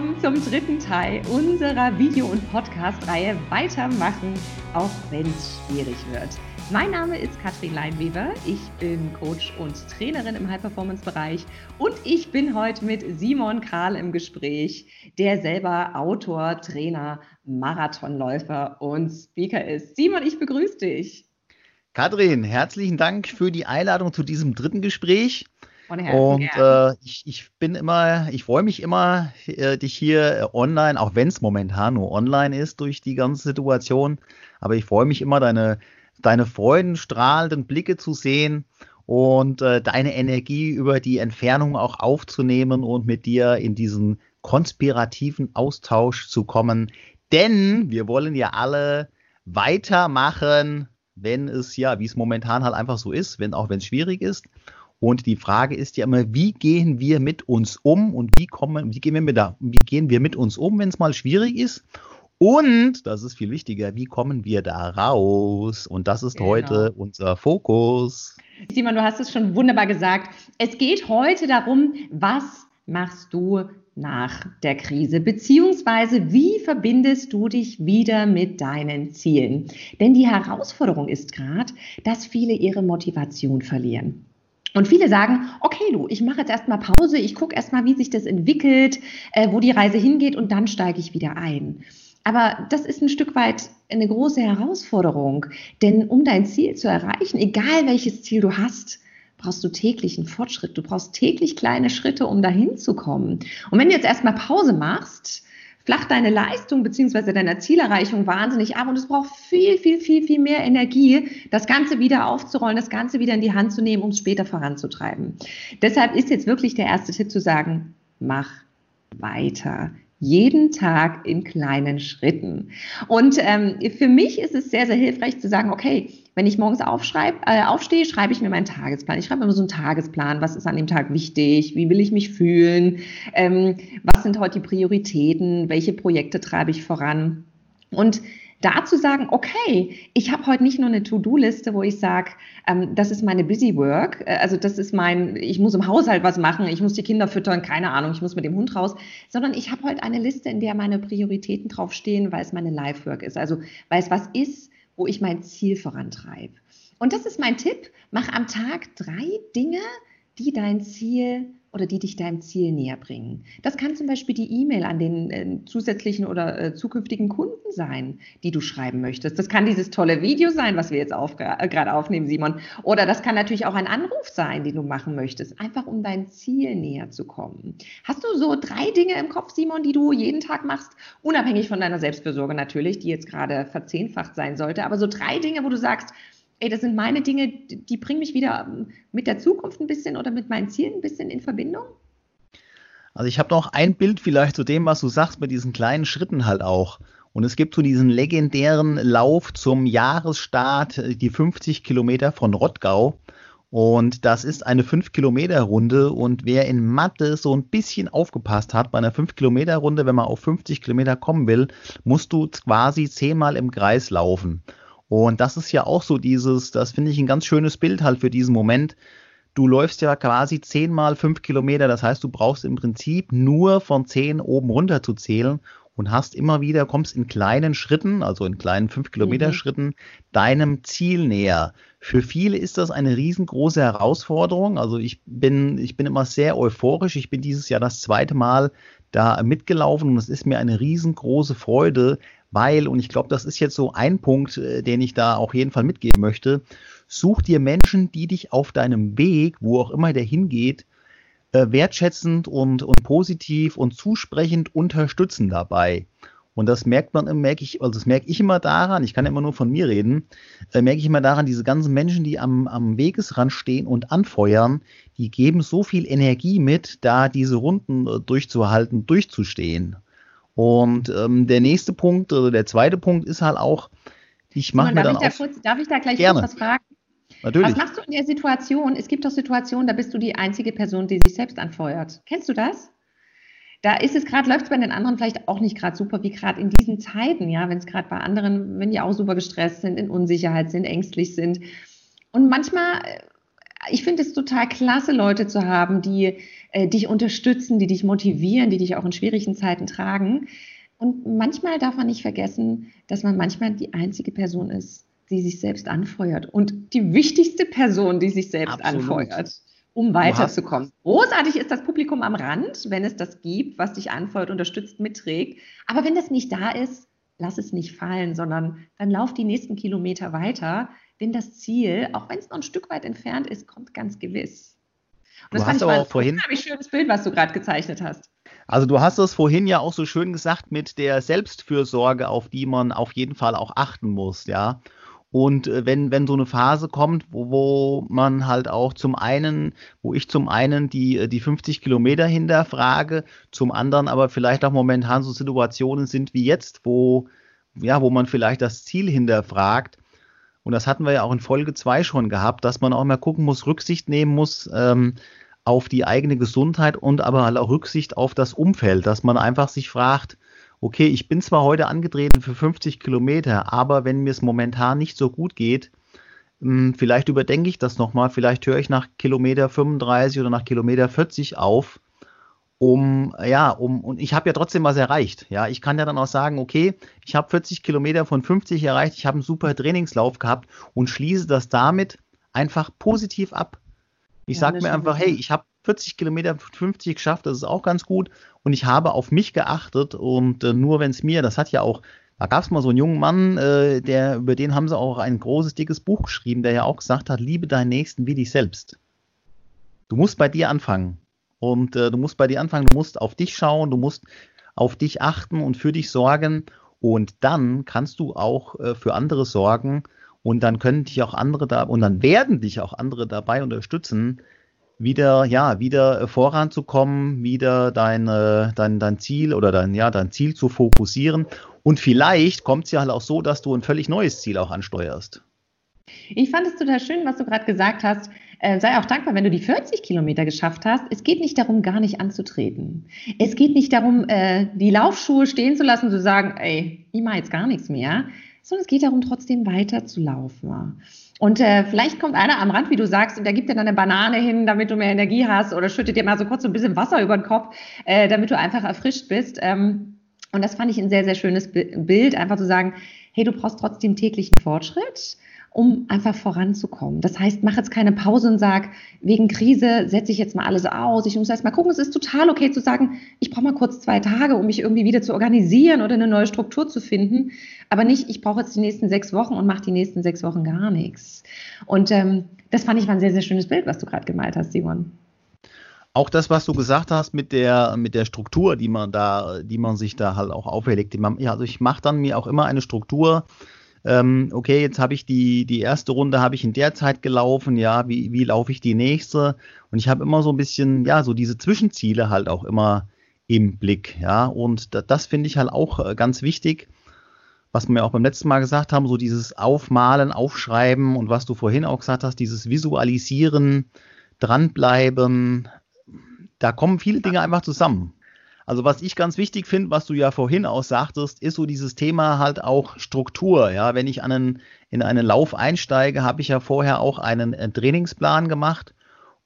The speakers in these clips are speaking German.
Willkommen zum dritten Teil unserer Video- und Podcast-Reihe Weitermachen, auch wenn es schwierig wird. Mein Name ist Katrin Leinweber. Ich bin Coach und Trainerin im High-Performance-Bereich und ich bin heute mit Simon Karl im Gespräch, der selber Autor, Trainer, Marathonläufer und Speaker ist. Simon, ich begrüße dich. Katrin, herzlichen Dank für die Einladung zu diesem dritten Gespräch. Und äh, ich, ich, bin immer, ich freue mich immer, äh, dich hier äh, online, auch wenn es momentan nur online ist durch die ganze Situation, aber ich freue mich immer, deine, deine freudenstrahlenden Blicke zu sehen und äh, deine Energie über die Entfernung auch aufzunehmen und mit dir in diesen konspirativen Austausch zu kommen. Denn wir wollen ja alle weitermachen, wenn es ja, wie es momentan halt einfach so ist, wenn auch wenn es schwierig ist. Und die Frage ist ja immer, wie gehen wir mit uns um und wie kommen, wie gehen wir mit da, wie gehen wir mit uns um, wenn es mal schwierig ist? Und, das ist viel wichtiger, wie kommen wir da raus? Und das ist genau. heute unser Fokus. Simon, du hast es schon wunderbar gesagt. Es geht heute darum, was machst du nach der Krise? Beziehungsweise wie verbindest du dich wieder mit deinen Zielen? Denn die Herausforderung ist gerade, dass viele ihre Motivation verlieren. Und viele sagen, okay, du, ich mache jetzt erstmal Pause, ich gucke erstmal, wie sich das entwickelt, äh, wo die Reise hingeht und dann steige ich wieder ein. Aber das ist ein Stück weit eine große Herausforderung, denn um dein Ziel zu erreichen, egal welches Ziel du hast, brauchst du täglich einen Fortschritt. Du brauchst täglich kleine Schritte, um dahin zu kommen. Und wenn du jetzt erstmal Pause machst, flacht deine Leistung bzw. deiner Zielerreichung wahnsinnig ab und es braucht viel, viel, viel, viel mehr Energie, das Ganze wieder aufzurollen, das Ganze wieder in die Hand zu nehmen, um es später voranzutreiben. Deshalb ist jetzt wirklich der erste Tipp zu sagen, mach weiter jeden Tag in kleinen Schritten. Und ähm, für mich ist es sehr, sehr hilfreich zu sagen, okay, wenn ich morgens aufschreib, äh, aufstehe, schreibe ich mir meinen Tagesplan. Ich schreibe immer so einen Tagesplan, was ist an dem Tag wichtig, wie will ich mich fühlen, ähm, was sind heute die Prioritäten, welche Projekte treibe ich voran. Und da zu sagen, okay, ich habe heute nicht nur eine To-Do-Liste, wo ich sage, ähm, das ist meine Busy Work, äh, also das ist mein, ich muss im Haushalt was machen, ich muss die Kinder füttern, keine Ahnung, ich muss mit dem Hund raus, sondern ich habe heute eine Liste, in der meine Prioritäten draufstehen, weil es meine Life-Work ist, also weil es was ist, wo ich mein Ziel vorantreibe. Und das ist mein Tipp, mach am Tag drei Dinge, die dein Ziel oder die dich deinem Ziel näher bringen. Das kann zum Beispiel die E-Mail an den äh, zusätzlichen oder äh, zukünftigen Kunden sein, die du schreiben möchtest. Das kann dieses tolle Video sein, was wir jetzt äh, gerade aufnehmen, Simon. Oder das kann natürlich auch ein Anruf sein, den du machen möchtest, einfach um dein Ziel näher zu kommen. Hast du so drei Dinge im Kopf, Simon, die du jeden Tag machst, unabhängig von deiner Selbstfürsorge natürlich, die jetzt gerade verzehnfacht sein sollte, aber so drei Dinge, wo du sagst, ey, das sind meine Dinge, die bringen mich wieder mit der Zukunft ein bisschen oder mit meinen Zielen ein bisschen in Verbindung? Also ich habe noch ein Bild vielleicht zu dem, was du sagst, mit diesen kleinen Schritten halt auch. Und es gibt so diesen legendären Lauf zum Jahresstart, äh, die 50 Kilometer von Rottgau. Und das ist eine 5-Kilometer-Runde. Und wer in Mathe so ein bisschen aufgepasst hat, bei einer 5-Kilometer-Runde, wenn man auf 50 Kilometer kommen will, musst du quasi zehnmal im Kreis laufen. Und das ist ja auch so dieses, das finde ich ein ganz schönes Bild halt für diesen Moment. Du läufst ja quasi zehnmal fünf Kilometer, das heißt, du brauchst im Prinzip nur von zehn oben runter zu zählen und hast immer wieder, kommst in kleinen Schritten, also in kleinen fünf Kilometer mhm. Schritten, deinem Ziel näher. Für viele ist das eine riesengroße Herausforderung. Also ich bin, ich bin immer sehr euphorisch. Ich bin dieses Jahr das zweite Mal da mitgelaufen und es ist mir eine riesengroße Freude, weil, und ich glaube, das ist jetzt so ein Punkt, äh, den ich da auf jeden Fall mitgeben möchte, such dir Menschen, die dich auf deinem Weg, wo auch immer der hingeht, äh, wertschätzend und, und positiv und zusprechend unterstützen dabei. Und das merkt man, merke ich, also das merke ich immer daran, ich kann immer nur von mir reden, äh, merke ich immer daran, diese ganzen Menschen, die am, am Wegesrand stehen und anfeuern, die geben so viel Energie mit, da diese Runden äh, durchzuhalten, durchzustehen. Und ähm, der nächste Punkt, oder der zweite Punkt ist halt auch, ich mache mir dann ich da kurz, Darf ich da gleich gerne. kurz was fragen? Natürlich. Was machst du in der Situation? Es gibt doch Situationen, da bist du die einzige Person, die sich selbst anfeuert. Kennst du das? Da ist es gerade, läuft es bei den anderen vielleicht auch nicht gerade super, wie gerade in diesen Zeiten, ja, wenn es gerade bei anderen, wenn die auch super gestresst sind, in Unsicherheit sind, ängstlich sind. Und manchmal äh, ich finde es total klasse, Leute zu haben, die äh, dich unterstützen, die dich motivieren, die dich auch in schwierigen Zeiten tragen. Und manchmal darf man nicht vergessen, dass man manchmal die einzige Person ist, die sich selbst anfeuert und die wichtigste Person, die sich selbst Absolut. anfeuert, um weiterzukommen. Großartig ist das Publikum am Rand, wenn es das gibt, was dich anfeuert, unterstützt, mitträgt. Aber wenn das nicht da ist, lass es nicht fallen, sondern dann lauf die nächsten Kilometer weiter, denn das Ziel, auch wenn es noch ein Stück weit entfernt ist, kommt ganz gewiss. Und das du fand ich aber vorhin ein schönes Bild, was du gerade gezeichnet hast. Also du hast es vorhin ja auch so schön gesagt mit der Selbstfürsorge, auf die man auf jeden Fall auch achten muss, ja. Und äh, wenn, wenn so eine Phase kommt, wo, wo man halt auch zum einen, wo ich zum einen die, äh, die 50 Kilometer hinterfrage, zum anderen aber vielleicht auch momentan so Situationen sind wie jetzt, wo, ja, wo man vielleicht das Ziel hinterfragt. Und das hatten wir ja auch in Folge 2 schon gehabt, dass man auch mal gucken muss, Rücksicht nehmen muss, ähm, auf die eigene Gesundheit und aber halt auch Rücksicht auf das Umfeld, dass man einfach sich fragt, okay, ich bin zwar heute angetreten für 50 Kilometer, aber wenn mir es momentan nicht so gut geht, hm, vielleicht überdenke ich das nochmal, vielleicht höre ich nach Kilometer 35 oder nach Kilometer 40 auf, um, ja, um, und ich habe ja trotzdem was erreicht. Ja, ich kann ja dann auch sagen, okay, ich habe 40 Kilometer von 50 erreicht, ich habe einen super Trainingslauf gehabt und schließe das damit einfach positiv ab. Ich ja, sage mir einfach, hey, ich habe 40 Kilometer 50 geschafft, das ist auch ganz gut. Und ich habe auf mich geachtet und äh, nur wenn es mir, das hat ja auch, da gab es mal so einen jungen Mann, äh, der, über den haben sie auch ein großes, dickes Buch geschrieben, der ja auch gesagt hat, liebe deinen Nächsten wie dich selbst. Du musst bei dir anfangen. Und äh, du musst bei dir anfangen, du musst auf dich schauen, du musst auf dich achten und für dich sorgen. Und dann kannst du auch äh, für andere sorgen und dann können dich auch andere da und dann werden dich auch andere dabei unterstützen, wieder, ja, wieder voranzukommen, wieder dein, äh, dein, dein Ziel oder dein, ja, dein Ziel zu fokussieren. Und vielleicht kommt es ja halt auch so, dass du ein völlig neues Ziel auch ansteuerst. Ich fand es total schön, was du gerade gesagt hast. Äh, sei auch dankbar, wenn du die 40 Kilometer geschafft hast. Es geht nicht darum, gar nicht anzutreten. Es geht nicht darum, äh, die Laufschuhe stehen zu lassen, zu sagen, ey, ich mache jetzt gar nichts mehr, sondern es geht darum, trotzdem weiterzulaufen. Und äh, vielleicht kommt einer am Rand, wie du sagst, und der gibt dir dann eine Banane hin, damit du mehr Energie hast, oder schüttet dir mal so kurz so ein bisschen Wasser über den Kopf, äh, damit du einfach erfrischt bist. Ähm, und das fand ich ein sehr, sehr schönes Bild, einfach zu sagen, hey, du brauchst trotzdem täglichen Fortschritt um einfach voranzukommen. Das heißt, mach jetzt keine Pause und sag, wegen Krise setze ich jetzt mal alles aus. Ich muss erst mal gucken. Es ist total okay zu sagen, ich brauche mal kurz zwei Tage, um mich irgendwie wieder zu organisieren oder eine neue Struktur zu finden. Aber nicht, ich brauche jetzt die nächsten sechs Wochen und mache die nächsten sechs Wochen gar nichts. Und ähm, das fand ich war ein sehr, sehr schönes Bild, was du gerade gemalt hast, Simon. Auch das, was du gesagt hast mit der, mit der Struktur, die man da, die man sich da halt auch auferlegt. Ja, also ich mache dann mir auch immer eine Struktur, ähm, okay, jetzt habe ich die, die erste Runde habe ich in der Zeit gelaufen, ja, wie, wie laufe ich die nächste? Und ich habe immer so ein bisschen, ja, so diese Zwischenziele halt auch immer im Blick, ja, und das, das finde ich halt auch äh, ganz wichtig, was wir auch beim letzten Mal gesagt haben, so dieses Aufmalen, Aufschreiben und was du vorhin auch gesagt hast, dieses Visualisieren, dranbleiben, da kommen viele Dinge einfach zusammen. Also was ich ganz wichtig finde, was du ja vorhin auch sagtest, ist so dieses Thema halt auch Struktur. Ja, wenn ich einen, in einen Lauf einsteige, habe ich ja vorher auch einen äh, Trainingsplan gemacht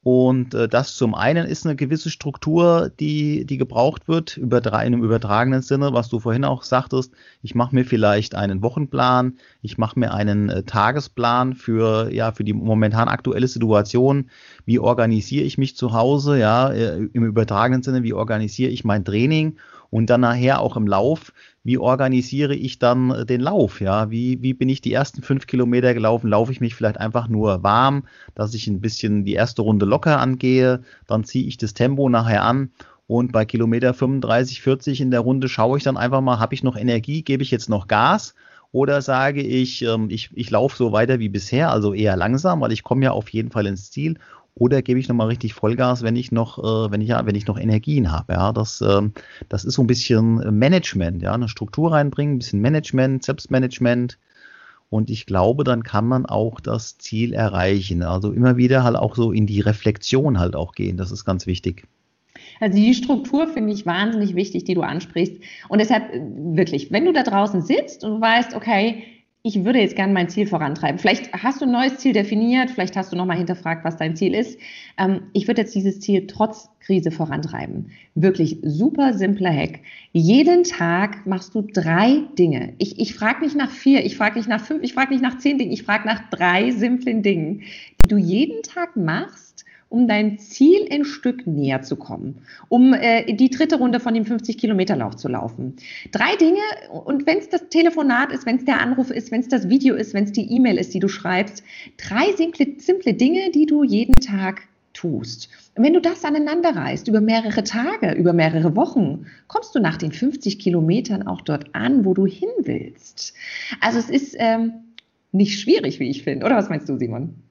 und äh, das zum einen ist eine gewisse Struktur, die, die gebraucht wird, übertra in einem übertragenen Sinne, was du vorhin auch sagtest. Ich mache mir vielleicht einen Wochenplan, ich mache mir einen äh, Tagesplan für, ja, für die momentan aktuelle Situation. Wie organisiere ich mich zu Hause? Ja, äh, im übertragenen Sinne, wie organisiere ich mein Training? Und dann nachher auch im Lauf, wie organisiere ich dann äh, den Lauf? Ja, wie, wie bin ich die ersten fünf Kilometer gelaufen? Laufe ich mich vielleicht einfach nur warm, dass ich ein bisschen die erste Runde locker angehe, dann ziehe ich das Tempo nachher an und bei Kilometer 35, 40 in der Runde schaue ich dann einfach mal, habe ich noch Energie, gebe ich jetzt noch Gas? Oder sage ich, ähm, ich, ich laufe so weiter wie bisher, also eher langsam, weil ich komme ja auf jeden Fall ins Ziel oder gebe ich nochmal richtig Vollgas, wenn ich noch, äh, wenn ich ja, wenn ich noch Energien habe. Ja, das, äh, das ist so ein bisschen Management, ja, eine Struktur reinbringen, ein bisschen Management, Selbstmanagement. Und ich glaube, dann kann man auch das Ziel erreichen. Also immer wieder halt auch so in die Reflexion halt auch gehen. Das ist ganz wichtig. Also die Struktur finde ich wahnsinnig wichtig, die du ansprichst. Und deshalb äh, wirklich, wenn du da draußen sitzt und weißt, okay, ich würde jetzt gerne mein Ziel vorantreiben. Vielleicht hast du ein neues Ziel definiert, vielleicht hast du nochmal hinterfragt, was dein Ziel ist. Ähm, ich würde jetzt dieses Ziel trotz Krise vorantreiben. Wirklich super simpler Hack. Jeden Tag machst du drei Dinge. Ich, ich frage nicht nach vier, ich frage nicht nach fünf, ich frage nicht nach zehn Dingen, ich frage nach drei simplen Dingen, die du jeden Tag machst um dein Ziel ein Stück näher zu kommen, um äh, die dritte Runde von dem 50-Kilometer-Lauf zu laufen. Drei Dinge, und wenn es das Telefonat ist, wenn es der Anruf ist, wenn es das Video ist, wenn es die E-Mail ist, die du schreibst, drei simple, simple Dinge, die du jeden Tag tust. Und wenn du das aneinander reißt, über mehrere Tage, über mehrere Wochen, kommst du nach den 50 Kilometern auch dort an, wo du hin willst. Also es ist ähm, nicht schwierig, wie ich finde. Oder was meinst du, Simon?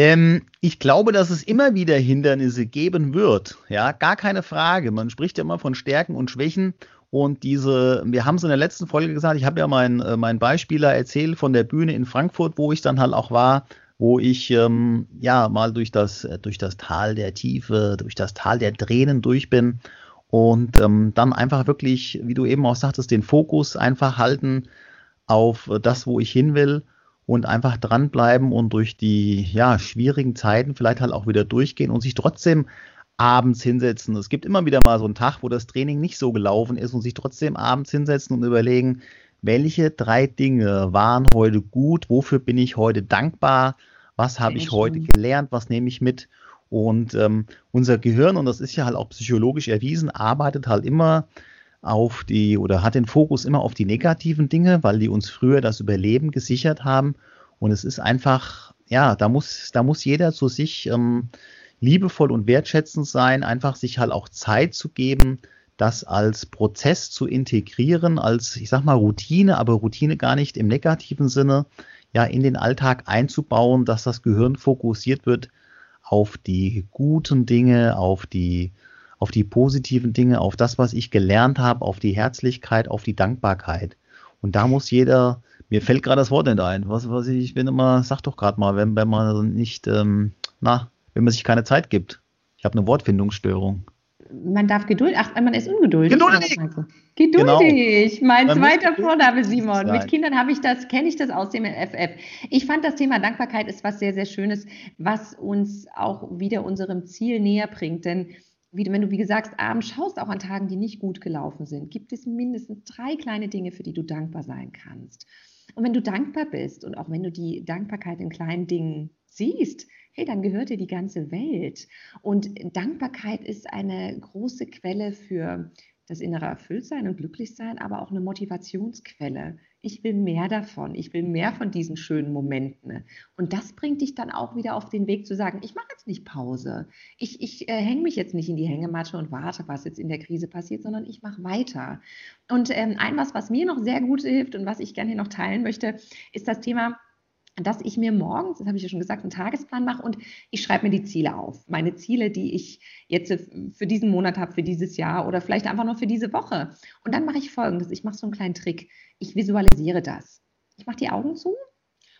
Ähm, ich glaube, dass es immer wieder Hindernisse geben wird. Ja, gar keine Frage. Man spricht ja immer von Stärken und Schwächen. Und diese, wir haben es in der letzten Folge gesagt, ich habe ja meinen äh, mein Beispieler erzählt von der Bühne in Frankfurt, wo ich dann halt auch war, wo ich ähm, ja mal durch das, äh, durch das Tal der Tiefe, durch das Tal der Tränen durch bin und ähm, dann einfach wirklich, wie du eben auch sagtest, den Fokus einfach halten auf das, wo ich hin will und einfach dranbleiben und durch die ja, schwierigen Zeiten vielleicht halt auch wieder durchgehen und sich trotzdem abends hinsetzen. Es gibt immer wieder mal so einen Tag, wo das Training nicht so gelaufen ist und sich trotzdem abends hinsetzen und überlegen, welche drei Dinge waren heute gut, wofür bin ich heute dankbar, was habe ich heute gelernt, was nehme ich mit. Und ähm, unser Gehirn, und das ist ja halt auch psychologisch erwiesen, arbeitet halt immer auf die oder hat den Fokus immer auf die negativen Dinge, weil die uns früher das Überleben gesichert haben. Und es ist einfach, ja, da muss, da muss jeder zu sich ähm, liebevoll und wertschätzend sein, einfach sich halt auch Zeit zu geben, das als Prozess zu integrieren, als, ich sag mal, Routine, aber Routine gar nicht im negativen Sinne, ja, in den Alltag einzubauen, dass das Gehirn fokussiert wird auf die guten Dinge, auf die auf die positiven Dinge, auf das, was ich gelernt habe, auf die Herzlichkeit, auf die Dankbarkeit. Und da muss jeder, mir fällt gerade das Wort nicht ein, was, was ich, ich bin immer, sag doch gerade mal, wenn, wenn man nicht, ähm, na, wenn man sich keine Zeit gibt. Ich habe eine Wortfindungsstörung. Man darf Geduld, ach, man ist ungeduldig. Geduldig. Geduldig. Genau. Mein man zweiter Vorname, Simon. Mit Kindern habe ich das, kenne ich das aus dem FF. Ich fand das Thema Dankbarkeit ist was sehr, sehr Schönes, was uns auch wieder unserem Ziel näher bringt. Denn wie, wenn du, wie gesagt, abends schaust, auch an Tagen, die nicht gut gelaufen sind, gibt es mindestens drei kleine Dinge, für die du dankbar sein kannst. Und wenn du dankbar bist und auch wenn du die Dankbarkeit in kleinen Dingen siehst, hey, dann gehört dir die ganze Welt. Und Dankbarkeit ist eine große Quelle für das innere Erfülltsein und Glücklichsein, aber auch eine Motivationsquelle. Ich will mehr davon. Ich will mehr von diesen schönen Momenten. Und das bringt dich dann auch wieder auf den Weg zu sagen, ich mache jetzt nicht Pause. Ich, ich äh, hänge mich jetzt nicht in die Hängematte und warte, was jetzt in der Krise passiert, sondern ich mache weiter. Und ähm, ein was, was mir noch sehr gut hilft und was ich gerne hier noch teilen möchte, ist das Thema dass ich mir morgens, das habe ich ja schon gesagt, einen Tagesplan mache und ich schreibe mir die Ziele auf. Meine Ziele, die ich jetzt für diesen Monat habe, für dieses Jahr oder vielleicht einfach nur für diese Woche. Und dann mache ich folgendes: Ich mache so einen kleinen Trick. Ich visualisiere das. Ich mache die Augen zu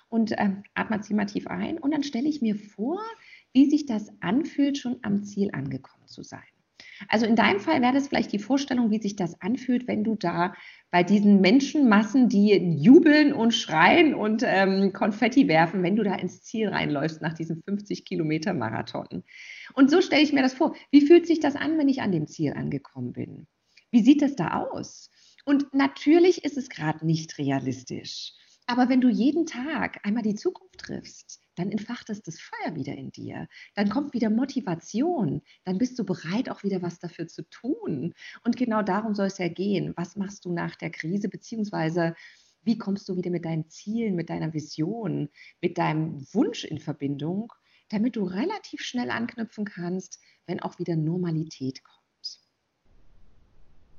und äh, atme ziemlich tief ein und dann stelle ich mir vor, wie sich das anfühlt, schon am Ziel angekommen zu sein. Also in deinem Fall wäre das vielleicht die Vorstellung, wie sich das anfühlt, wenn du da bei diesen Menschenmassen, die jubeln und schreien und ähm, Konfetti werfen, wenn du da ins Ziel reinläufst nach diesem 50 Kilometer Marathon. Und so stelle ich mir das vor. Wie fühlt sich das an, wenn ich an dem Ziel angekommen bin? Wie sieht das da aus? Und natürlich ist es gerade nicht realistisch. Aber wenn du jeden Tag einmal die Zukunft triffst, dann entfacht es das Feuer wieder in dir. Dann kommt wieder Motivation. Dann bist du bereit, auch wieder was dafür zu tun. Und genau darum soll es ja gehen. Was machst du nach der Krise, beziehungsweise wie kommst du wieder mit deinen Zielen, mit deiner Vision, mit deinem Wunsch in Verbindung, damit du relativ schnell anknüpfen kannst, wenn auch wieder Normalität kommt.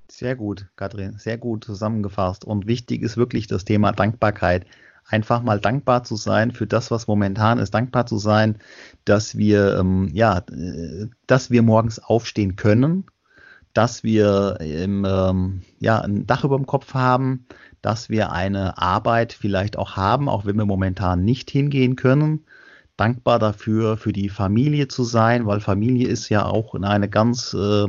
Sehr gut, Katrin, sehr gut zusammengefasst. Und wichtig ist wirklich das Thema Dankbarkeit einfach mal dankbar zu sein für das, was momentan ist, dankbar zu sein, dass wir, ähm, ja, äh, dass wir morgens aufstehen können, dass wir im, ähm, ja, ein Dach über dem Kopf haben, dass wir eine Arbeit vielleicht auch haben, auch wenn wir momentan nicht hingehen können. Dankbar dafür, für die Familie zu sein, weil Familie ist ja auch eine ganz, äh,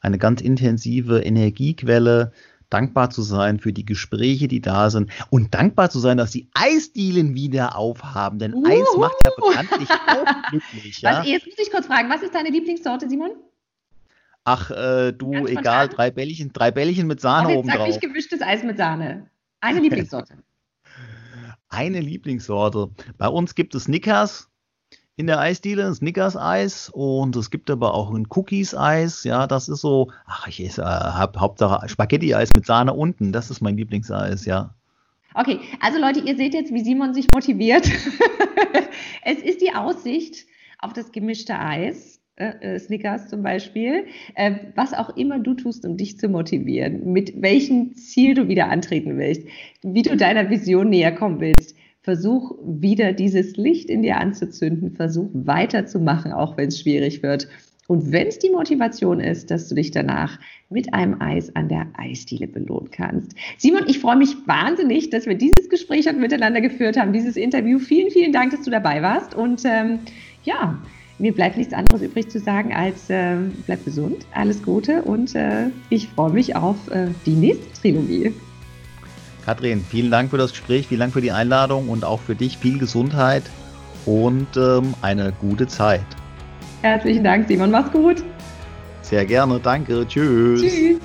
eine ganz intensive Energiequelle, dankbar zu sein für die Gespräche, die da sind und dankbar zu sein, dass die Eisdielen wieder aufhaben, denn Uhu. Eis macht ja bekanntlich auch glücklich. Ja? Was, jetzt muss ich kurz fragen, was ist deine Lieblingssorte, Simon? Ach, äh, du, Ganz egal, drei Bällchen, drei Bällchen mit Sahne oben drauf. Sag gemischtes Eis mit Sahne. Eine Lieblingssorte. Eine Lieblingssorte. Bei uns gibt es Snickers in der Eisdiele, Snickers-Eis und es gibt aber auch ein Cookies-Eis. Ja, das ist so, ach, ich esse, äh, hab Hauptsache Spaghetti-Eis mit Sahne unten. Das ist mein Lieblingseis, ja. Okay, also Leute, ihr seht jetzt, wie Simon sich motiviert. es ist die Aussicht auf das gemischte Eis äh, äh, Snickers zum Beispiel, äh, was auch immer du tust, um dich zu motivieren, mit welchem Ziel du wieder antreten willst, wie du deiner Vision näher kommen willst. Versuch wieder dieses Licht in dir anzuzünden, versuch weiterzumachen, auch wenn es schwierig wird. Und wenn es die Motivation ist, dass du dich danach mit einem Eis an der Eisdiele belohnen kannst. Simon, ich freue mich wahnsinnig, dass wir dieses Gespräch heute miteinander geführt haben, dieses Interview. Vielen, vielen Dank, dass du dabei warst. Und ähm, ja, mir bleibt nichts anderes übrig zu sagen als äh, bleib gesund, alles Gute und äh, ich freue mich auf äh, die nächste Trilogie. Kathrin, vielen Dank für das Gespräch, vielen Dank für die Einladung und auch für dich viel Gesundheit und ähm, eine gute Zeit. Herzlichen Dank, Simon. Mach's gut. Sehr gerne, danke. Tschüss. Tschüss.